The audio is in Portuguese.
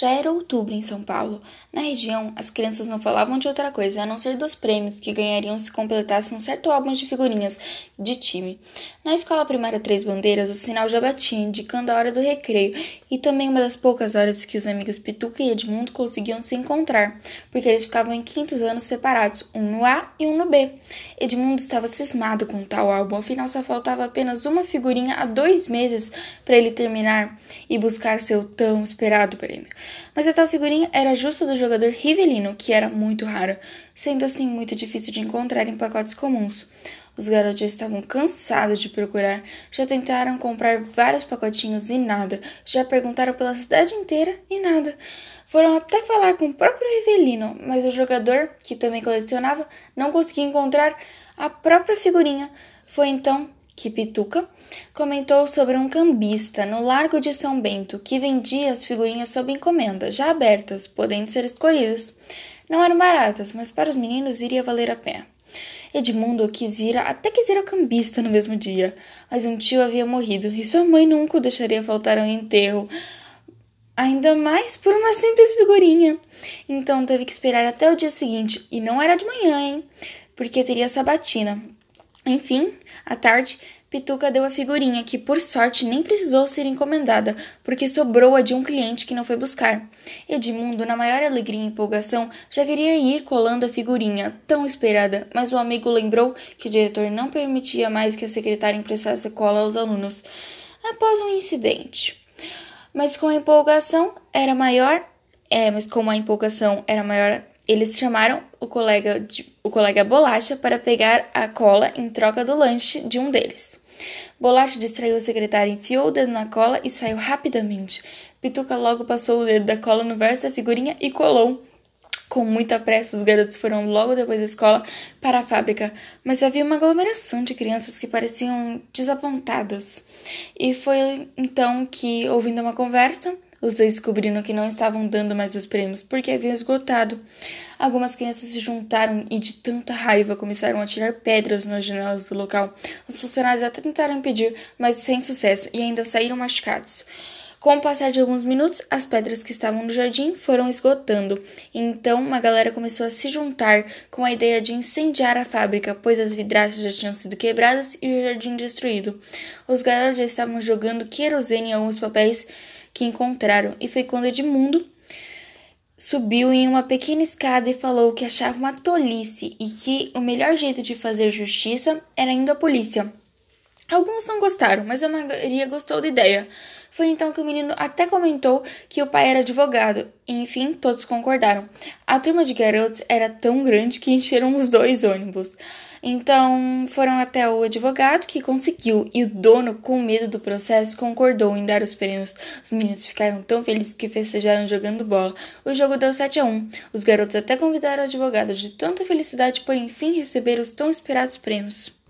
Já era outubro em São Paulo. Na região, as crianças não falavam de outra coisa a não ser dos prêmios que ganhariam se completassem um certo álbum de figurinhas de time. Na escola primária Três Bandeiras, o sinal já batia, indicando a hora do recreio e também uma das poucas horas que os amigos Pituca e Edmundo conseguiam se encontrar, porque eles ficavam em quintos anos separados, um no A e um no B. Edmundo estava cismado com tal álbum, afinal só faltava apenas uma figurinha há dois meses para ele terminar e buscar seu tão esperado prêmio. Mas a tal figurinha era justo do jogador Rivelino, que era muito rara, sendo assim muito difícil de encontrar em pacotes comuns. Os garotos estavam cansados de procurar, já tentaram comprar vários pacotinhos e nada, já perguntaram pela cidade inteira e nada. Foram até falar com o próprio Rivelino, mas o jogador, que também colecionava, não conseguia encontrar a própria figurinha. Foi então que Pituca comentou sobre um cambista no Largo de São Bento que vendia as figurinhas sob encomenda, já abertas, podendo ser escolhidas. Não eram baratas, mas para os meninos iria valer a pena. Edmundo quis ir, até quis ir ao cambista no mesmo dia, mas um tio havia morrido e sua mãe nunca o deixaria faltar ao enterro, ainda mais por uma simples figurinha. Então teve que esperar até o dia seguinte, e não era de manhã, hein? Porque teria sabatina. Enfim, à tarde, Pituca deu a figurinha, que por sorte nem precisou ser encomendada, porque sobrou a de um cliente que não foi buscar. Edmundo, na maior alegria e empolgação, já queria ir colando a figurinha, tão esperada, mas o amigo lembrou que o diretor não permitia mais que a secretária emprestasse cola aos alunos, após um incidente. Mas com a empolgação era maior, é, mas como a empolgação era maior eles chamaram o colega, de, o colega Bolacha para pegar a cola em troca do lanche de um deles. Bolacha distraiu o secretário, enfiou o dedo na cola e saiu rapidamente. Pituca logo passou o dedo da cola no verso da figurinha e colou. Com muita pressa, os garotos foram logo depois da escola para a fábrica, mas havia uma aglomeração de crianças que pareciam desapontadas. E foi então que, ouvindo uma conversa, os dois descobriram que não estavam dando mais os prêmios porque haviam esgotado. Algumas crianças se juntaram e, de tanta raiva, começaram a tirar pedras nas janelas do local. Os funcionários até tentaram impedir, mas sem sucesso e ainda saíram machucados. Com o passar de alguns minutos, as pedras que estavam no jardim foram esgotando. Então, uma galera começou a se juntar com a ideia de incendiar a fábrica, pois as vidraças já tinham sido quebradas e o jardim destruído. Os garotos já estavam jogando querosene em alguns papéis que encontraram, e foi quando Edmundo subiu em uma pequena escada e falou que achava uma tolice e que o melhor jeito de fazer justiça era indo à polícia. Alguns não gostaram, mas a maioria gostou da ideia. Foi então que o menino até comentou que o pai era advogado, e enfim, todos concordaram. A turma de garotos era tão grande que encheram os dois ônibus. Então foram até o advogado que conseguiu, e o dono, com medo do processo, concordou em dar os prêmios. Os meninos ficaram tão felizes que festejaram jogando bola. O jogo deu 7 a 1. Os garotos até convidaram o advogado de tanta felicidade por enfim receber os tão esperados prêmios.